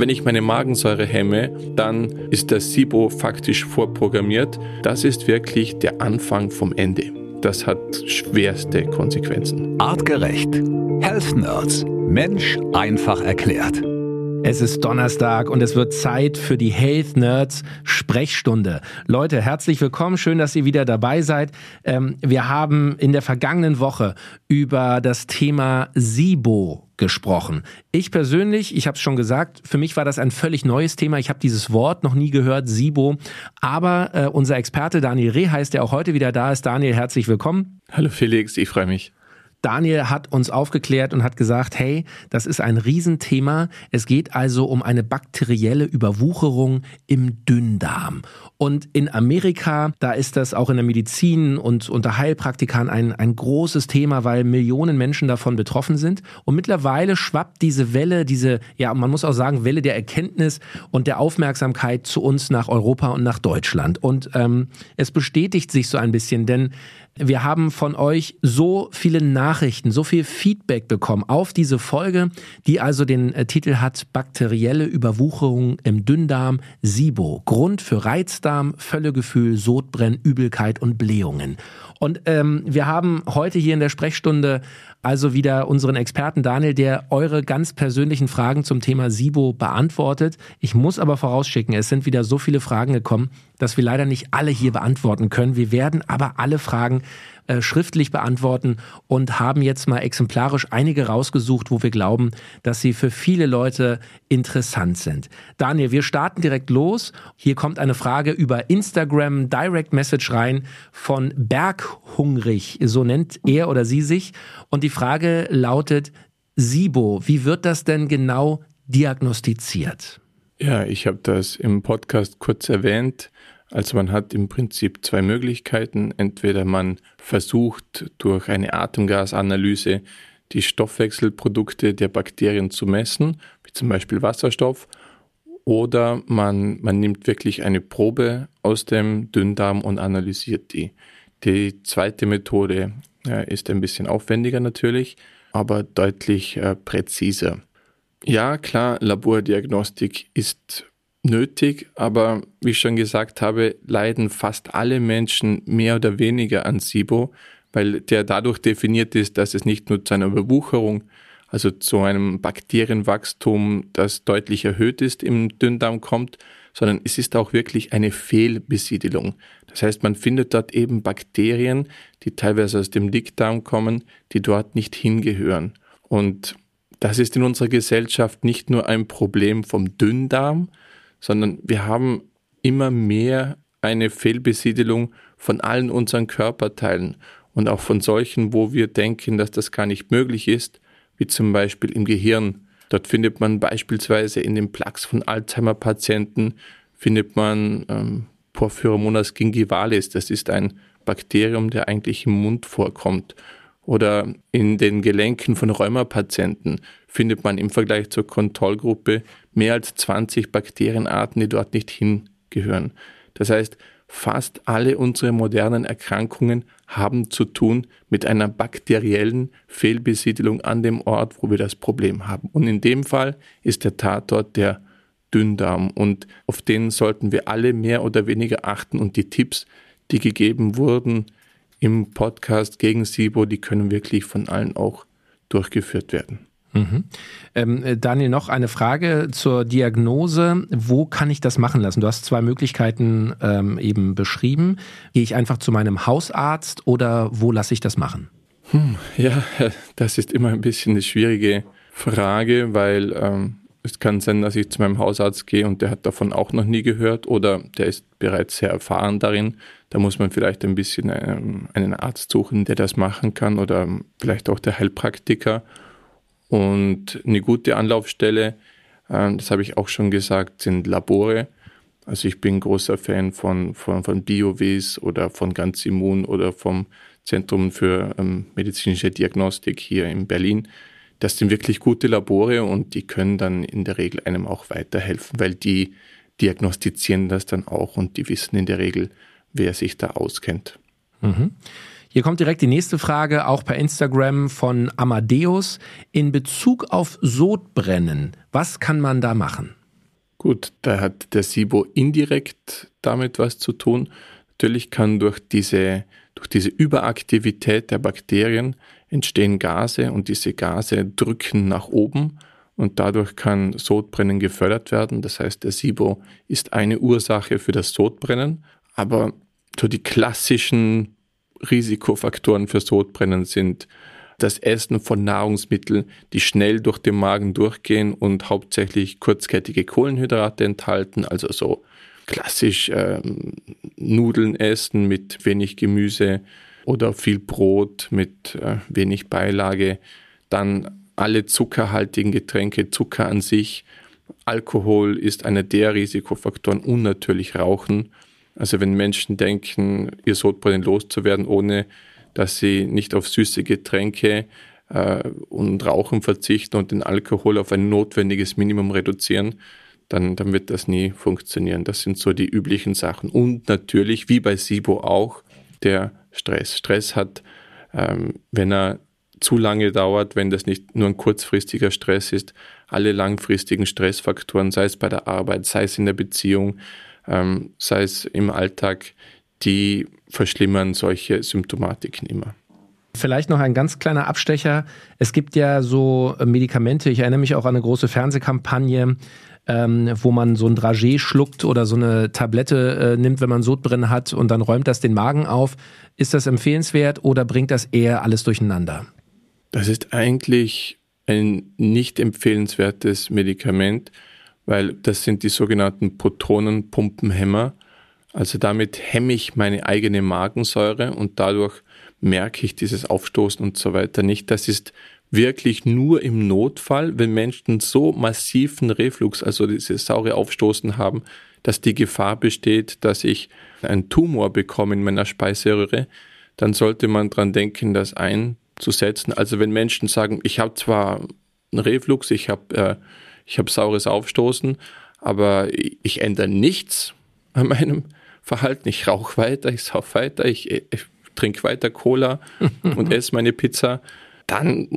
Wenn ich meine Magensäure hemme, dann ist das SIBO faktisch vorprogrammiert. Das ist wirklich der Anfang vom Ende. Das hat schwerste Konsequenzen. Artgerecht. Health Nerds. Mensch einfach erklärt. Es ist Donnerstag und es wird Zeit für die Health Nerds Sprechstunde. Leute, herzlich willkommen. Schön, dass ihr wieder dabei seid. Ähm, wir haben in der vergangenen Woche über das Thema SIBO gesprochen. Ich persönlich, ich habe es schon gesagt, für mich war das ein völlig neues Thema. Ich habe dieses Wort noch nie gehört, SIBO. Aber äh, unser Experte Daniel Reh heißt, der auch heute wieder da ist. Daniel, herzlich willkommen. Hallo Felix, ich freue mich. Daniel hat uns aufgeklärt und hat gesagt, hey, das ist ein Riesenthema. Es geht also um eine bakterielle Überwucherung im Dünndarm. Und in Amerika, da ist das auch in der Medizin und unter Heilpraktikern ein, ein großes Thema, weil Millionen Menschen davon betroffen sind. Und mittlerweile schwappt diese Welle, diese, ja, man muss auch sagen, Welle der Erkenntnis und der Aufmerksamkeit zu uns nach Europa und nach Deutschland. Und ähm, es bestätigt sich so ein bisschen, denn wir haben von euch so viele Nachrichten, so viel Feedback bekommen auf diese Folge, die also den äh, Titel hat Bakterielle Überwucherung im Dünndarm, SIBO, Grund für Reizdarm, Völlegefühl, Sodbrennen, Übelkeit und Blähungen. Und ähm, wir haben heute hier in der Sprechstunde also wieder unseren Experten Daniel, der eure ganz persönlichen Fragen zum Thema SIBO beantwortet. Ich muss aber vorausschicken, es sind wieder so viele Fragen gekommen, dass wir leider nicht alle hier beantworten können. Wir werden aber alle Fragen äh, schriftlich beantworten und haben jetzt mal exemplarisch einige rausgesucht, wo wir glauben, dass sie für viele Leute interessant sind. Daniel, wir starten direkt los. Hier kommt eine Frage über Instagram Direct Message rein von Berghungrig, so nennt er oder sie sich. Und die Frage lautet, SIBO, wie wird das denn genau diagnostiziert? Ja, ich habe das im Podcast kurz erwähnt. Also man hat im Prinzip zwei Möglichkeiten. Entweder man versucht durch eine Atemgasanalyse die Stoffwechselprodukte der Bakterien zu messen, wie zum Beispiel Wasserstoff, oder man, man nimmt wirklich eine Probe aus dem Dünndarm und analysiert die. Die zweite Methode äh, ist ein bisschen aufwendiger natürlich, aber deutlich äh, präziser. Ja, klar, Labordiagnostik ist nötig, aber wie ich schon gesagt habe, leiden fast alle Menschen mehr oder weniger an SIBO, weil der dadurch definiert ist, dass es nicht nur zu einer Überwucherung, also zu einem Bakterienwachstum, das deutlich erhöht ist im Dünndarm kommt, sondern es ist auch wirklich eine Fehlbesiedelung. Das heißt, man findet dort eben Bakterien, die teilweise aus dem Dickdarm kommen, die dort nicht hingehören. Und das ist in unserer Gesellschaft nicht nur ein Problem vom Dünndarm, sondern wir haben immer mehr eine Fehlbesiedelung von allen unseren Körperteilen und auch von solchen, wo wir denken, dass das gar nicht möglich ist, wie zum Beispiel im Gehirn. Dort findet man beispielsweise in den Plaques von Alzheimer-Patienten findet man ähm, Porphyromonas gingivalis. Das ist ein Bakterium, der eigentlich im Mund vorkommt. Oder in den Gelenken von Rheumapatienten findet man im Vergleich zur Kontrollgruppe mehr als 20 Bakterienarten, die dort nicht hingehören. Das heißt, fast alle unsere modernen Erkrankungen haben zu tun mit einer bakteriellen Fehlbesiedelung an dem Ort, wo wir das Problem haben. Und in dem Fall ist der Tatort der Dünndarm und auf den sollten wir alle mehr oder weniger achten und die Tipps, die gegeben wurden im Podcast gegen SIBO, die können wirklich von allen auch durchgeführt werden. Mhm. Ähm, äh, Daniel, noch eine Frage zur Diagnose. Wo kann ich das machen lassen? Du hast zwei Möglichkeiten ähm, eben beschrieben. Gehe ich einfach zu meinem Hausarzt oder wo lasse ich das machen? Hm, ja, das ist immer ein bisschen eine schwierige Frage, weil ähm, es kann sein, dass ich zu meinem Hausarzt gehe und der hat davon auch noch nie gehört oder der ist bereits sehr erfahren darin. Da muss man vielleicht ein bisschen ähm, einen Arzt suchen, der das machen kann oder vielleicht auch der Heilpraktiker. Und eine gute Anlaufstelle, äh, das habe ich auch schon gesagt, sind Labore. Also ich bin großer Fan von, von, von BioWes oder von Ganz Immun oder vom Zentrum für ähm, medizinische Diagnostik hier in Berlin. Das sind wirklich gute Labore und die können dann in der Regel einem auch weiterhelfen, weil die diagnostizieren das dann auch und die wissen in der Regel, wer sich da auskennt. Mhm. Hier kommt direkt die nächste Frage, auch per Instagram von Amadeus. In Bezug auf Sodbrennen, was kann man da machen? Gut, da hat der SIBO indirekt damit was zu tun. Natürlich kann durch diese, durch diese Überaktivität der Bakterien entstehen Gase und diese Gase drücken nach oben und dadurch kann Sodbrennen gefördert werden. Das heißt, der SIBO ist eine Ursache für das Sodbrennen, aber so die klassischen Risikofaktoren für Sodbrennen sind das Essen von Nahrungsmitteln, die schnell durch den Magen durchgehen und hauptsächlich kurzkettige Kohlenhydrate enthalten, also so klassisch ähm, Nudeln essen mit wenig Gemüse oder viel Brot mit äh, wenig Beilage, dann alle zuckerhaltigen Getränke, Zucker an sich, Alkohol ist einer der Risikofaktoren und natürlich Rauchen. Also wenn Menschen denken, ihr Sodbrennen loszuwerden, ohne dass sie nicht auf süße Getränke äh, und Rauchen verzichten und den Alkohol auf ein notwendiges Minimum reduzieren, dann, dann wird das nie funktionieren. Das sind so die üblichen Sachen. Und natürlich, wie bei SIBO auch, der Stress. Stress hat, ähm, wenn er zu lange dauert, wenn das nicht nur ein kurzfristiger Stress ist, alle langfristigen Stressfaktoren, sei es bei der Arbeit, sei es in der Beziehung, ähm, sei es im Alltag, die verschlimmern solche Symptomatiken immer. Vielleicht noch ein ganz kleiner Abstecher. Es gibt ja so Medikamente, ich erinnere mich auch an eine große Fernsehkampagne, ähm, wo man so ein Dragé schluckt oder so eine Tablette äh, nimmt, wenn man Sodbrennen hat und dann räumt das den Magen auf. Ist das empfehlenswert oder bringt das eher alles durcheinander? Das ist eigentlich ein nicht empfehlenswertes Medikament, weil das sind die sogenannten Protonenpumpenhämmer. Also damit hemme ich meine eigene Magensäure und dadurch merke ich dieses Aufstoßen und so weiter nicht. Das ist wirklich nur im Notfall, wenn Menschen so massiven Reflux, also dieses saure Aufstoßen haben, dass die Gefahr besteht, dass ich einen Tumor bekomme in meiner Speiseröhre, dann sollte man dran denken, das einzusetzen. Also wenn Menschen sagen, ich habe zwar einen Reflux, ich habe äh, ich habe saures Aufstoßen, aber ich ändere nichts an meinem Verhalten. Ich rauche weiter, ich sauf weiter, ich, ich trinke weiter Cola und esse meine Pizza. Dann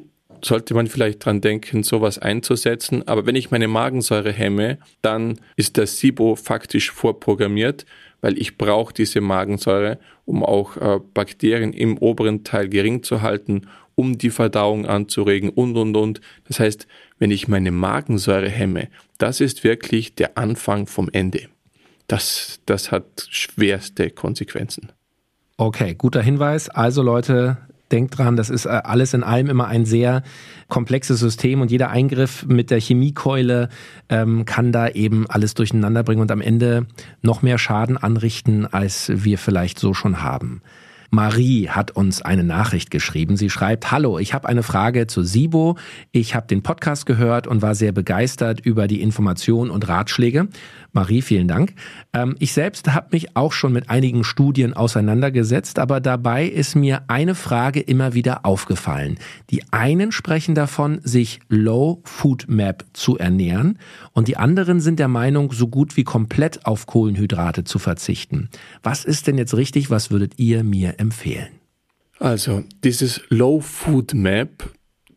sollte man vielleicht dran denken, sowas einzusetzen. Aber wenn ich meine Magensäure hemme, dann ist das SIBO faktisch vorprogrammiert, weil ich brauche diese Magensäure, um auch äh, Bakterien im oberen Teil gering zu halten, um die Verdauung anzuregen und, und, und. Das heißt, wenn ich meine Magensäure hemme, das ist wirklich der Anfang vom Ende. Das, das hat schwerste Konsequenzen. Okay, guter Hinweis. Also Leute, denkt dran, das ist äh, alles in allem immer ein sehr komplexes System und jeder Eingriff mit der Chemiekeule ähm, kann da eben alles durcheinander bringen und am Ende noch mehr Schaden anrichten, als wir vielleicht so schon haben. Marie hat uns eine Nachricht geschrieben. Sie schreibt, Hallo, ich habe eine Frage zu SIBO. Ich habe den Podcast gehört und war sehr begeistert über die Informationen und Ratschläge. Marie, vielen Dank. Ähm, ich selbst habe mich auch schon mit einigen Studien auseinandergesetzt, aber dabei ist mir eine Frage immer wieder aufgefallen. Die einen sprechen davon, sich Low Food Map zu ernähren und die anderen sind der Meinung, so gut wie komplett auf Kohlenhydrate zu verzichten. Was ist denn jetzt richtig? Was würdet ihr mir empfehlen? Also, dieses Low Food Map,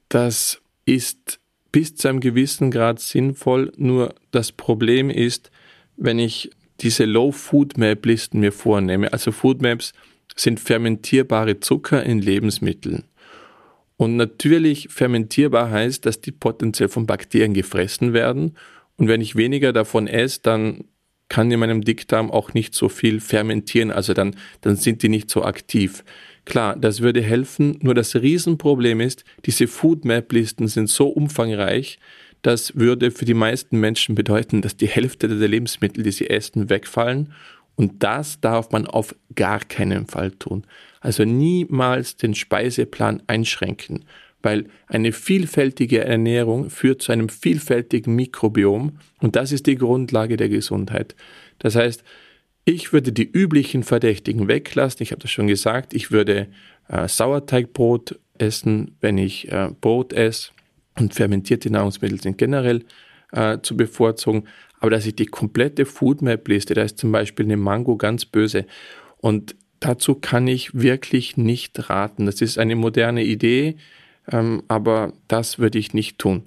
das ist bis zu einem gewissen Grad sinnvoll, nur das Problem ist, wenn ich diese Low Food Map Listen mir vornehme, also Food Maps sind fermentierbare Zucker in Lebensmitteln. Und natürlich fermentierbar heißt, dass die potenziell von Bakterien gefressen werden. Und wenn ich weniger davon esse, dann kann in meinem Dickdarm auch nicht so viel fermentieren, also dann, dann sind die nicht so aktiv. Klar, das würde helfen, nur das Riesenproblem ist, diese Food Map Listen sind so umfangreich, das würde für die meisten Menschen bedeuten, dass die Hälfte der Lebensmittel, die sie essen, wegfallen. Und das darf man auf gar keinen Fall tun. Also niemals den Speiseplan einschränken, weil eine vielfältige Ernährung führt zu einem vielfältigen Mikrobiom und das ist die Grundlage der Gesundheit. Das heißt, ich würde die üblichen Verdächtigen weglassen. Ich habe das schon gesagt. Ich würde äh, Sauerteigbrot essen, wenn ich äh, Brot esse und fermentierte Nahrungsmittel sind generell äh, zu bevorzugen. Aber dass ich die komplette Foodmap-Liste, da ist zum Beispiel eine Mango ganz böse. Und dazu kann ich wirklich nicht raten. Das ist eine moderne Idee, ähm, aber das würde ich nicht tun.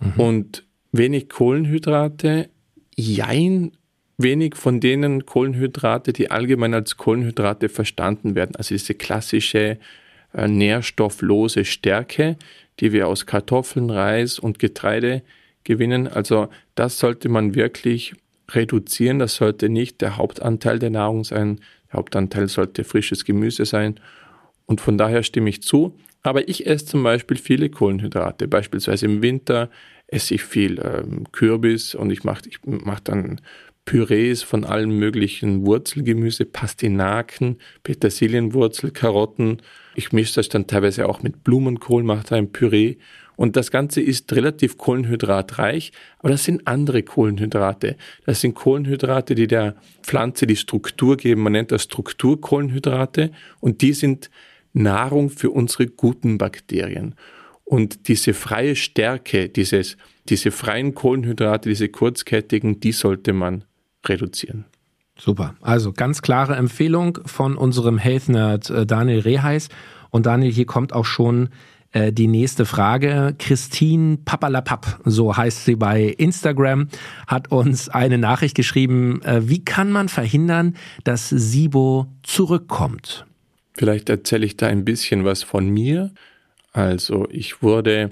Mhm. Und wenig Kohlenhydrate jein, wenig von denen Kohlenhydrate, die allgemein als Kohlenhydrate verstanden werden. Also diese klassische äh, nährstofflose Stärke, die wir aus Kartoffeln, Reis und Getreide gewinnen. Also das sollte man wirklich reduzieren. Das sollte nicht der Hauptanteil der Nahrung sein. Der Hauptanteil sollte frisches Gemüse sein. Und von daher stimme ich zu. Aber ich esse zum Beispiel viele Kohlenhydrate. Beispielsweise im Winter esse ich viel ähm, Kürbis und ich mache ich mach dann Pürees von allen möglichen Wurzelgemüse, Pastinaken, Petersilienwurzel, Karotten. Ich mische das dann teilweise auch mit Blumenkohl, mache da ein Püree. Und das Ganze ist relativ kohlenhydratreich, aber das sind andere Kohlenhydrate. Das sind Kohlenhydrate, die der Pflanze die Struktur geben. Man nennt das Strukturkohlenhydrate und die sind Nahrung für unsere guten Bakterien. Und diese freie Stärke, dieses, diese freien Kohlenhydrate, diese kurzkettigen, die sollte man reduzieren. Super. Also ganz klare Empfehlung von unserem Health Nerd äh, Daniel Reheis. Und Daniel, hier kommt auch schon äh, die nächste Frage. Christine Papalapap, so heißt sie bei Instagram, hat uns eine Nachricht geschrieben. Äh, wie kann man verhindern, dass SIBO zurückkommt? Vielleicht erzähle ich da ein bisschen was von mir. Also ich wurde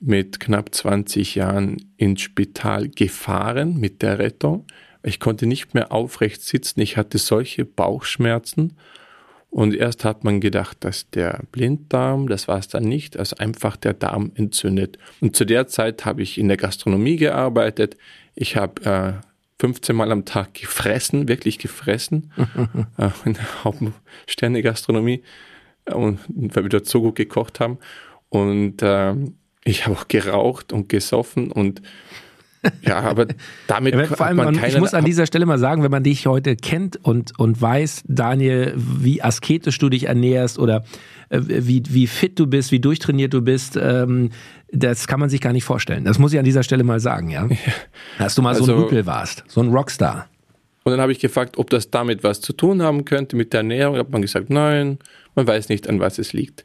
mit knapp 20 Jahren ins Spital gefahren mit der Rettung. Ich konnte nicht mehr aufrecht sitzen. Ich hatte solche Bauchschmerzen. Und erst hat man gedacht, dass der Blinddarm, das war es dann nicht, also einfach der Darm entzündet. Und zu der Zeit habe ich in der Gastronomie gearbeitet. Ich habe äh, 15 Mal am Tag gefressen, wirklich gefressen, äh, in der Hauptsterne-Gastronomie, und weil wir dort so gut gekocht haben. Und äh, ich habe auch geraucht und gesoffen und ja, aber damit ja, vor allem, man keine, Ich muss an dieser Stelle mal sagen, wenn man dich heute kennt und, und weiß, Daniel, wie asketisch du dich ernährst oder äh, wie, wie fit du bist, wie durchtrainiert du bist, ähm, das kann man sich gar nicht vorstellen. Das muss ich an dieser Stelle mal sagen, ja. ja. Dass du mal also, so ein Rüpel warst, so ein Rockstar. Und dann habe ich gefragt, ob das damit was zu tun haben könnte mit der Ernährung. Da hat man gesagt, nein, man weiß nicht, an was es liegt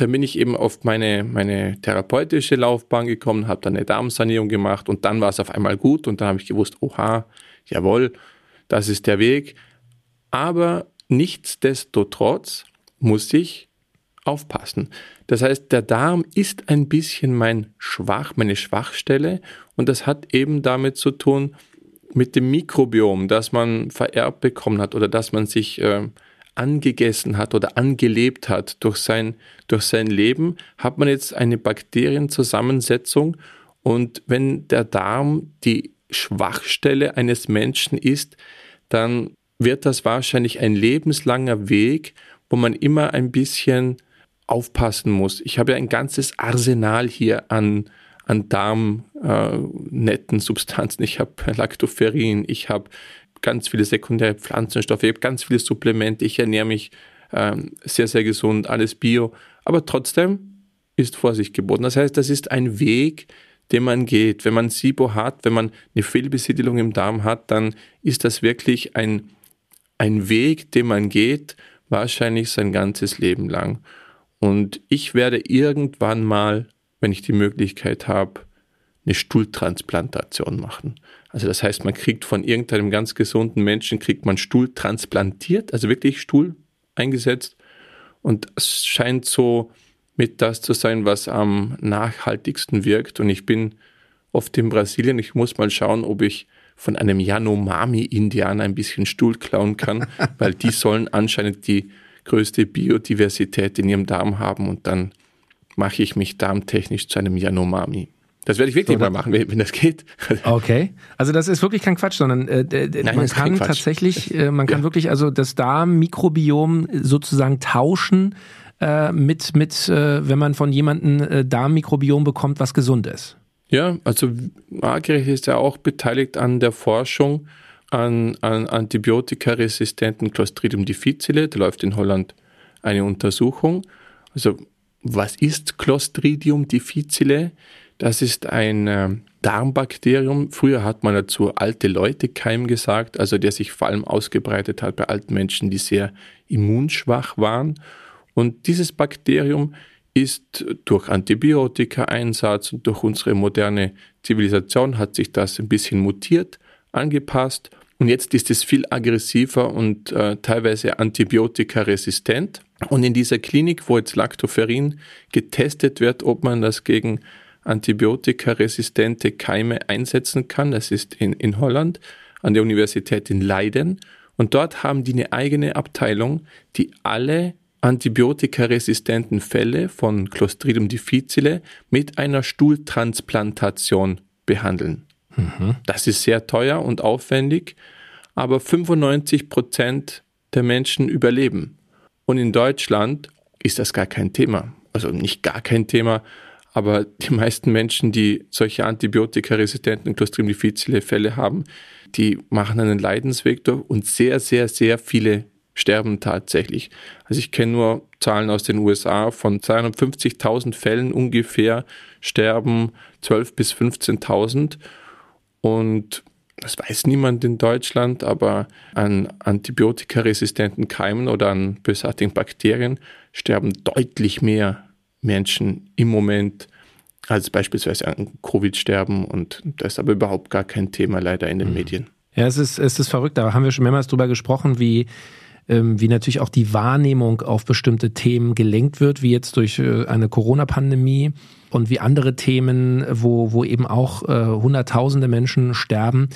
dann bin ich eben auf meine, meine therapeutische Laufbahn gekommen, habe dann eine Darmsanierung gemacht und dann war es auf einmal gut und dann habe ich gewusst, oha, jawohl, das ist der Weg. Aber nichtsdestotrotz muss ich aufpassen. Das heißt, der Darm ist ein bisschen mein Schwach, meine Schwachstelle und das hat eben damit zu tun mit dem Mikrobiom, das man vererbt bekommen hat oder dass man sich äh, angegessen hat oder angelebt hat durch sein, durch sein Leben, hat man jetzt eine Bakterienzusammensetzung und wenn der Darm die Schwachstelle eines Menschen ist, dann wird das wahrscheinlich ein lebenslanger Weg, wo man immer ein bisschen aufpassen muss. Ich habe ja ein ganzes Arsenal hier an, an darmnetten äh, Substanzen. Ich habe Lactoferrin, ich habe ganz viele sekundäre Pflanzenstoffe, ich habe ganz viele Supplemente, ich ernähre mich ähm, sehr, sehr gesund, alles bio, aber trotzdem ist Vorsicht geboten. Das heißt, das ist ein Weg, den man geht. Wenn man SIBO hat, wenn man eine Fehlbesiedelung im Darm hat, dann ist das wirklich ein, ein Weg, den man geht, wahrscheinlich sein ganzes Leben lang. Und ich werde irgendwann mal, wenn ich die Möglichkeit habe, eine Stuhltransplantation machen. Also das heißt, man kriegt von irgendeinem ganz gesunden Menschen, kriegt man Stuhl transplantiert, also wirklich Stuhl eingesetzt. Und es scheint so mit das zu sein, was am nachhaltigsten wirkt. Und ich bin oft in Brasilien, ich muss mal schauen, ob ich von einem Yanomami-Indianer ein bisschen Stuhl klauen kann, weil die sollen anscheinend die größte Biodiversität in ihrem Darm haben und dann mache ich mich darmtechnisch zu einem Yanomami. Das werde ich wirklich so, mal machen, wenn, das geht. Okay. Also das ist wirklich kein Quatsch, sondern äh, Nein, man kann tatsächlich, äh, man kann ja. wirklich also das Darmmikrobiom sozusagen tauschen äh, mit, mit äh, wenn man von jemandem äh, Darmmikrobiom bekommt, was gesund ist. Ja, also Margret ist ja auch beteiligt an der Forschung an, an antibiotikaresistenten Clostridium difficile. Da läuft in Holland eine Untersuchung. Also was ist Clostridium difficile? Das ist ein äh, Darmbakterium. Früher hat man dazu alte Leute Keim gesagt, also der sich vor allem ausgebreitet hat bei alten Menschen, die sehr immunschwach waren. Und dieses Bakterium ist durch Antibiotika-Einsatz und durch unsere moderne Zivilisation hat sich das ein bisschen mutiert, angepasst und jetzt ist es viel aggressiver und äh, teilweise antibiotikaresistent. Und in dieser Klinik, wo jetzt Lactoferrin getestet wird, ob man das gegen antibiotikaresistente Keime einsetzen kann, das ist in, in Holland an der Universität in Leiden. Und dort haben die eine eigene Abteilung, die alle antibiotikaresistenten Fälle von Clostridium difficile mit einer Stuhltransplantation behandeln. Mhm. Das ist sehr teuer und aufwendig, aber 95 Prozent der Menschen überleben. Und in Deutschland ist das gar kein Thema. Also nicht gar kein Thema, aber die meisten Menschen, die solche antibiotikaresistenten Clostridium difficile Fälle haben, die machen einen Leidensweg durch und sehr, sehr, sehr viele sterben tatsächlich. Also ich kenne nur Zahlen aus den USA von 250.000 Fällen ungefähr sterben 12.000 bis 15.000 und das weiß niemand in Deutschland, aber an antibiotikaresistenten Keimen oder an bösartigen Bakterien sterben deutlich mehr Menschen im Moment als beispielsweise an Covid sterben und das ist aber überhaupt gar kein Thema leider in den mhm. Medien. Ja, es ist, es ist verrückt, da haben wir schon mehrmals drüber gesprochen, wie ähm, wie natürlich auch die Wahrnehmung auf bestimmte Themen gelenkt wird, wie jetzt durch äh, eine Corona-Pandemie und wie andere Themen, wo, wo eben auch äh, Hunderttausende Menschen sterben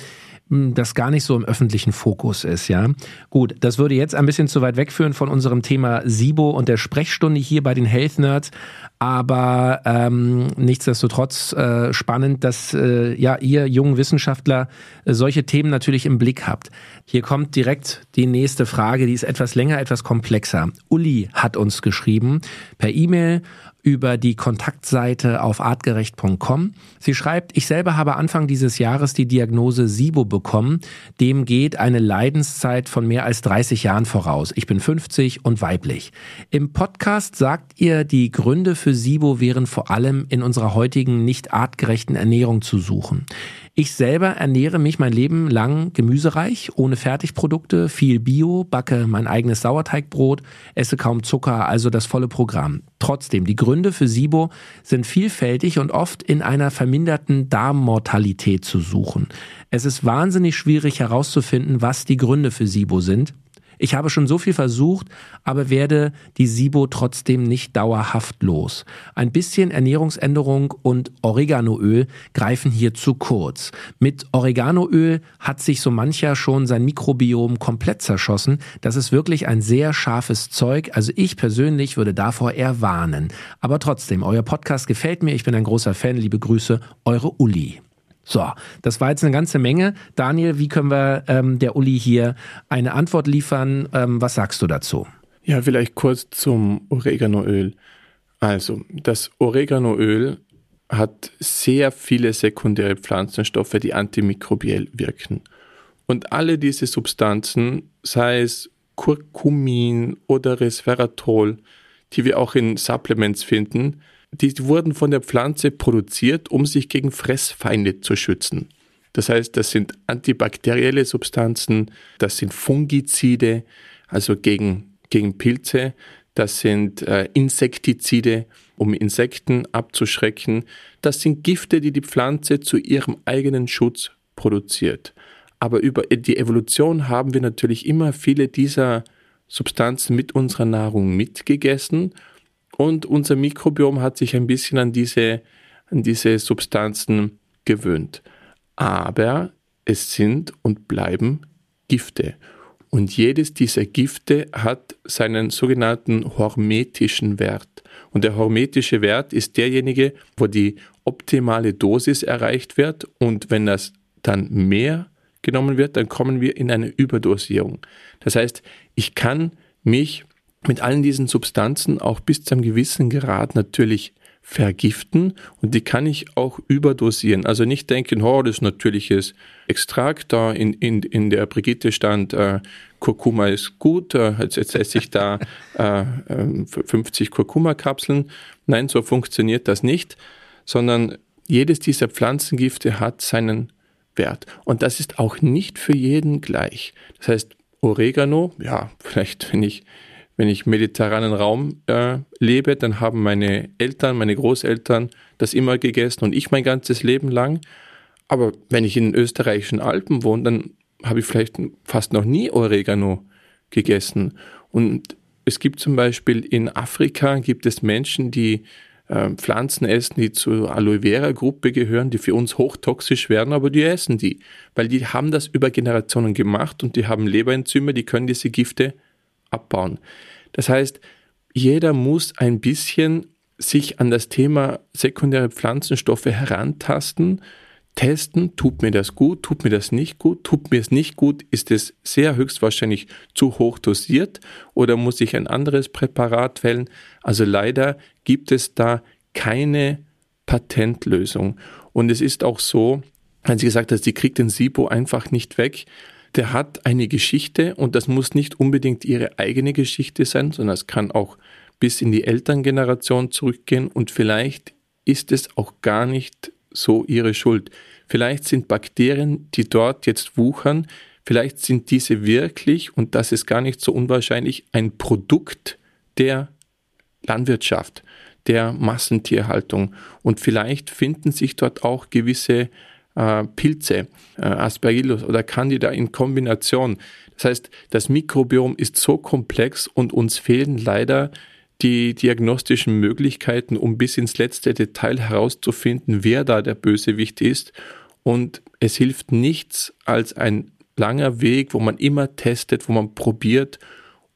das gar nicht so im öffentlichen Fokus ist, ja. Gut, das würde jetzt ein bisschen zu weit wegführen von unserem Thema SIBO und der Sprechstunde hier bei den Health Nerds, aber ähm, nichtsdestotrotz äh, spannend, dass äh, ja ihr jungen Wissenschaftler äh, solche Themen natürlich im Blick habt. Hier kommt direkt die nächste Frage, die ist etwas länger, etwas komplexer. Uli hat uns geschrieben per E-Mail über die Kontaktseite auf artgerecht.com. Sie schreibt, ich selber habe Anfang dieses Jahres die Diagnose SIBO bekommen. Dem geht eine Leidenszeit von mehr als 30 Jahren voraus. Ich bin 50 und weiblich. Im Podcast sagt ihr, die Gründe für SIBO wären vor allem in unserer heutigen nicht artgerechten Ernährung zu suchen. Ich selber ernähre mich mein Leben lang gemüsereich, ohne Fertigprodukte, viel Bio, backe mein eigenes Sauerteigbrot, esse kaum Zucker, also das volle Programm. Trotzdem, die Gründe für SIBO sind vielfältig und oft in einer verminderten Darmmortalität zu suchen. Es ist wahnsinnig schwierig herauszufinden, was die Gründe für SIBO sind. Ich habe schon so viel versucht, aber werde die SIBO trotzdem nicht dauerhaft los. Ein bisschen Ernährungsänderung und Oreganoöl greifen hier zu kurz. Mit Oreganoöl hat sich so mancher schon sein Mikrobiom komplett zerschossen. Das ist wirklich ein sehr scharfes Zeug. Also ich persönlich würde davor eher warnen. Aber trotzdem, euer Podcast gefällt mir. Ich bin ein großer Fan. Liebe Grüße, eure Uli. So, das war jetzt eine ganze Menge. Daniel, wie können wir ähm, der Uli hier eine Antwort liefern? Ähm, was sagst du dazu? Ja, vielleicht kurz zum Oreganoöl. Also, das Oreganoöl hat sehr viele sekundäre Pflanzenstoffe, die antimikrobiell wirken. Und alle diese Substanzen, sei es Curcumin oder Resveratrol, die wir auch in Supplements finden, die wurden von der Pflanze produziert, um sich gegen Fressfeinde zu schützen. Das heißt, das sind antibakterielle Substanzen, das sind Fungizide, also gegen, gegen Pilze, das sind äh, Insektizide, um Insekten abzuschrecken, das sind Gifte, die die Pflanze zu ihrem eigenen Schutz produziert. Aber über die Evolution haben wir natürlich immer viele dieser Substanzen mit unserer Nahrung mitgegessen und unser Mikrobiom hat sich ein bisschen an diese, an diese Substanzen gewöhnt. Aber es sind und bleiben Gifte. Und jedes dieser Gifte hat seinen sogenannten hormetischen Wert. Und der hormetische Wert ist derjenige, wo die optimale Dosis erreicht wird. Und wenn das dann mehr genommen wird, dann kommen wir in eine Überdosierung. Das heißt, ich kann mich mit allen diesen Substanzen auch bis zu einem gewissen Grad natürlich vergiften und die kann ich auch überdosieren. Also nicht denken, oh, das ist natürliches Extrakt, da in, in, in der Brigitte stand, äh, Kurkuma ist gut, äh, jetzt, jetzt esse ich da äh, 50 ähm, Kurkuma-Kapseln. Nein, so funktioniert das nicht, sondern jedes dieser Pflanzengifte hat seinen Wert. Und das ist auch nicht für jeden gleich. Das heißt, Oregano, ja, vielleicht wenn ich wenn ich mediterranen Raum äh, lebe, dann haben meine Eltern, meine Großeltern das immer gegessen und ich mein ganzes Leben lang. Aber wenn ich in den österreichischen Alpen wohne, dann habe ich vielleicht fast noch nie Oregano gegessen. Und es gibt zum Beispiel in Afrika gibt es Menschen, die äh, Pflanzen essen, die zur Aloe Vera Gruppe gehören, die für uns hochtoxisch werden, aber die essen die, weil die haben das über Generationen gemacht und die haben Leberenzyme, die können diese Gifte abbauen. Das heißt, jeder muss ein bisschen sich an das Thema sekundäre Pflanzenstoffe herantasten, testen, tut mir das gut, tut mir das nicht gut, tut mir es nicht gut, ist es sehr höchstwahrscheinlich zu hoch dosiert oder muss ich ein anderes Präparat wählen. Also leider gibt es da keine Patentlösung. Und es ist auch so, wenn sie gesagt hat, sie kriegt den SIBO einfach nicht weg, der hat eine Geschichte und das muss nicht unbedingt ihre eigene Geschichte sein, sondern es kann auch bis in die Elterngeneration zurückgehen und vielleicht ist es auch gar nicht so ihre Schuld. Vielleicht sind Bakterien, die dort jetzt wuchern, vielleicht sind diese wirklich, und das ist gar nicht so unwahrscheinlich, ein Produkt der Landwirtschaft, der Massentierhaltung. Und vielleicht finden sich dort auch gewisse Pilze, äh, Aspergillus oder Candida in Kombination. Das heißt, das Mikrobiom ist so komplex und uns fehlen leider die diagnostischen Möglichkeiten, um bis ins letzte Detail herauszufinden, wer da der Bösewicht ist. Und es hilft nichts als ein langer Weg, wo man immer testet, wo man probiert.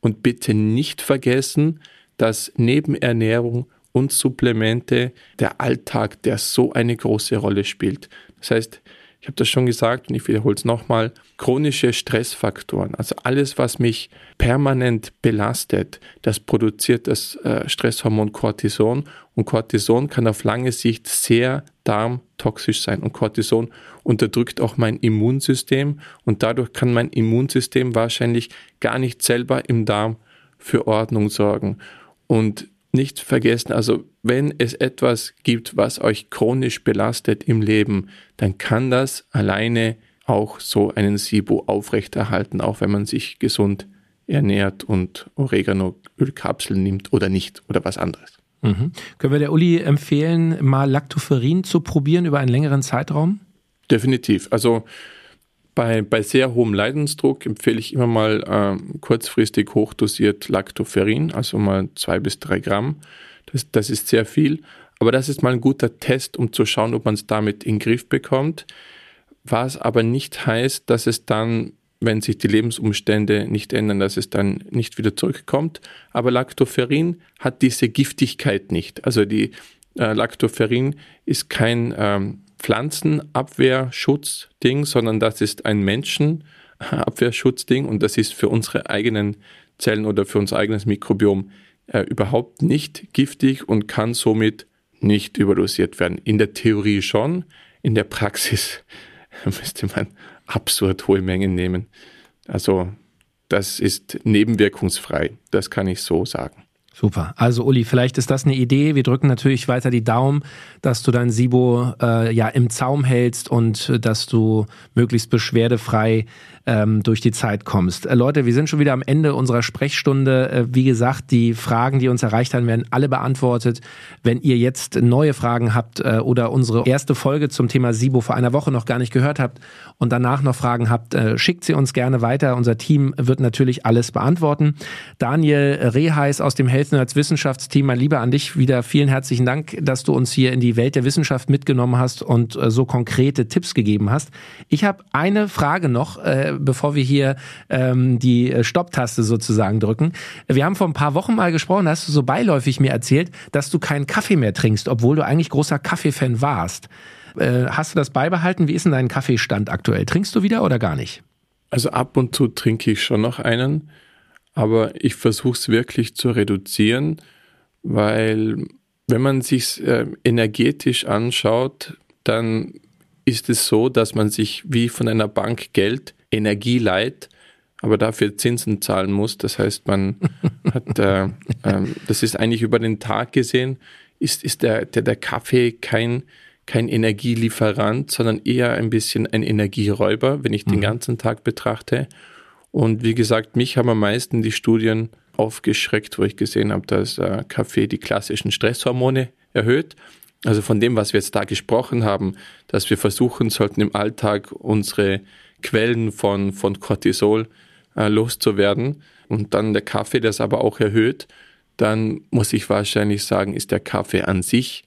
Und bitte nicht vergessen, dass neben Ernährung und Supplemente der Alltag, der so eine große Rolle spielt. Das heißt, ich habe das schon gesagt und ich wiederhole es nochmal, chronische Stressfaktoren, also alles, was mich permanent belastet, das produziert das äh, Stresshormon Cortison. Und Cortison kann auf lange Sicht sehr darmtoxisch sein. Und Cortison unterdrückt auch mein Immunsystem. Und dadurch kann mein Immunsystem wahrscheinlich gar nicht selber im Darm für Ordnung sorgen. Und nicht vergessen, also wenn es etwas gibt, was euch chronisch belastet im Leben, dann kann das alleine auch so einen SIBO aufrechterhalten, auch wenn man sich gesund ernährt und Oregano-Ölkapseln nimmt oder nicht oder was anderes. Mhm. Können wir der Uli empfehlen, mal Lactoferin zu probieren über einen längeren Zeitraum? Definitiv. Also bei, bei sehr hohem Leidensdruck empfehle ich immer mal äh, kurzfristig hochdosiert Lactoferrin, also mal zwei bis drei Gramm. Das, das ist sehr viel, aber das ist mal ein guter Test, um zu schauen, ob man es damit in den Griff bekommt. Was aber nicht heißt, dass es dann, wenn sich die Lebensumstände nicht ändern, dass es dann nicht wieder zurückkommt. Aber Lactoferrin hat diese Giftigkeit nicht. Also die äh, Lactoferrin ist kein ähm, Pflanzenabwehrschutzding, sondern das ist ein Menschenabwehrschutzding und das ist für unsere eigenen Zellen oder für unser eigenes Mikrobiom äh, überhaupt nicht giftig und kann somit nicht überdosiert werden. In der Theorie schon, in der Praxis müsste man absurd hohe Mengen nehmen. Also das ist nebenwirkungsfrei, das kann ich so sagen. Super. Also Uli, vielleicht ist das eine Idee. Wir drücken natürlich weiter die Daumen, dass du dein Sibo äh, ja im Zaum hältst und äh, dass du möglichst beschwerdefrei ähm, durch die Zeit kommst. Äh, Leute, wir sind schon wieder am Ende unserer Sprechstunde. Äh, wie gesagt, die Fragen, die uns erreicht haben, werden alle beantwortet. Wenn ihr jetzt neue Fragen habt äh, oder unsere erste Folge zum Thema SIBO vor einer Woche noch gar nicht gehört habt und danach noch Fragen habt, äh, schickt sie uns gerne weiter. Unser Team wird natürlich alles beantworten. Daniel Reheis aus dem Health Nerds Wissenschaftsteam, mein Lieber an dich wieder vielen herzlichen Dank, dass du uns hier in die Welt der Wissenschaft mitgenommen hast und äh, so konkrete Tipps gegeben hast. Ich habe eine Frage noch, äh, bevor wir hier ähm, die äh, Stopptaste sozusagen drücken. Wir haben vor ein paar Wochen mal gesprochen, da hast du so beiläufig mir erzählt, dass du keinen Kaffee mehr trinkst, obwohl du eigentlich großer Kaffeefan warst. Äh, hast du das beibehalten? Wie ist denn dein Kaffeestand aktuell? Trinkst du wieder oder gar nicht? Also ab und zu trinke ich schon noch einen, aber ich versuche es wirklich zu reduzieren, weil wenn man sich äh, energetisch anschaut, dann ist es so, dass man sich wie von einer Bank Geld Energie leiht, aber dafür Zinsen zahlen muss. Das heißt, man hat, äh, äh, das ist eigentlich über den Tag gesehen, ist, ist der, der, der Kaffee kein, kein Energielieferant, sondern eher ein bisschen ein Energieräuber, wenn ich mhm. den ganzen Tag betrachte. Und wie gesagt, mich haben am meisten die Studien aufgeschreckt, wo ich gesehen habe, dass äh, Kaffee die klassischen Stresshormone erhöht. Also von dem, was wir jetzt da gesprochen haben, dass wir versuchen sollten, im Alltag unsere Quellen von, von Cortisol äh, loszuwerden und dann der Kaffee das aber auch erhöht, dann muss ich wahrscheinlich sagen, ist der Kaffee an sich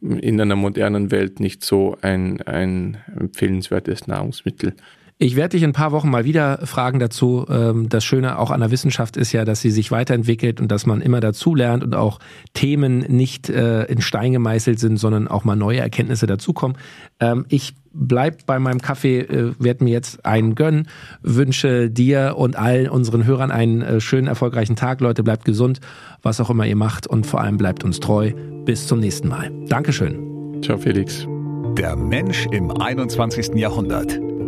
in einer modernen Welt nicht so ein, ein empfehlenswertes Nahrungsmittel. Ich werde dich in ein paar Wochen mal wieder fragen dazu. Ähm, das Schöne auch an der Wissenschaft ist ja, dass sie sich weiterentwickelt und dass man immer dazulernt und auch Themen nicht äh, in Stein gemeißelt sind, sondern auch mal neue Erkenntnisse dazukommen. Ähm, ich bleib bei meinem Kaffee, äh, werde mir jetzt einen gönnen, wünsche dir und allen unseren Hörern einen äh, schönen, erfolgreichen Tag. Leute, bleibt gesund, was auch immer ihr macht und vor allem bleibt uns treu. Bis zum nächsten Mal. Dankeschön. Ciao, Felix. Der Mensch im 21. Jahrhundert.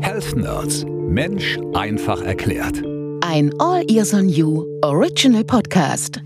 Health Nerds. Mensch einfach erklärt. Ein All Ears on You Original Podcast.